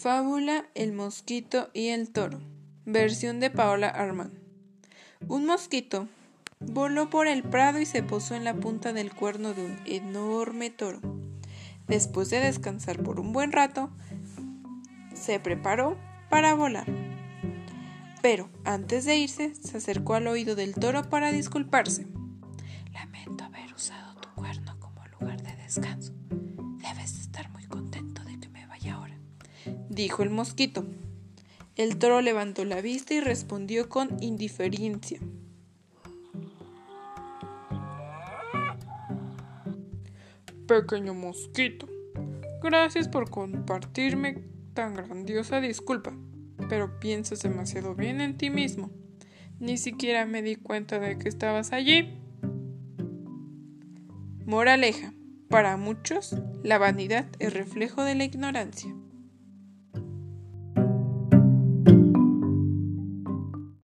Fábula El mosquito y el toro. Versión de Paola Armán. Un mosquito voló por el prado y se posó en la punta del cuerno de un enorme toro. Después de descansar por un buen rato, se preparó para volar. Pero antes de irse, se acercó al oído del toro para disculparse. Lamento haber usado tu cuerno como lugar de descanso. Dijo el mosquito. El toro levantó la vista y respondió con indiferencia. Pequeño mosquito, gracias por compartirme tan grandiosa disculpa, pero piensas demasiado bien en ti mismo. Ni siquiera me di cuenta de que estabas allí. Moraleja. Para muchos, la vanidad es reflejo de la ignorancia.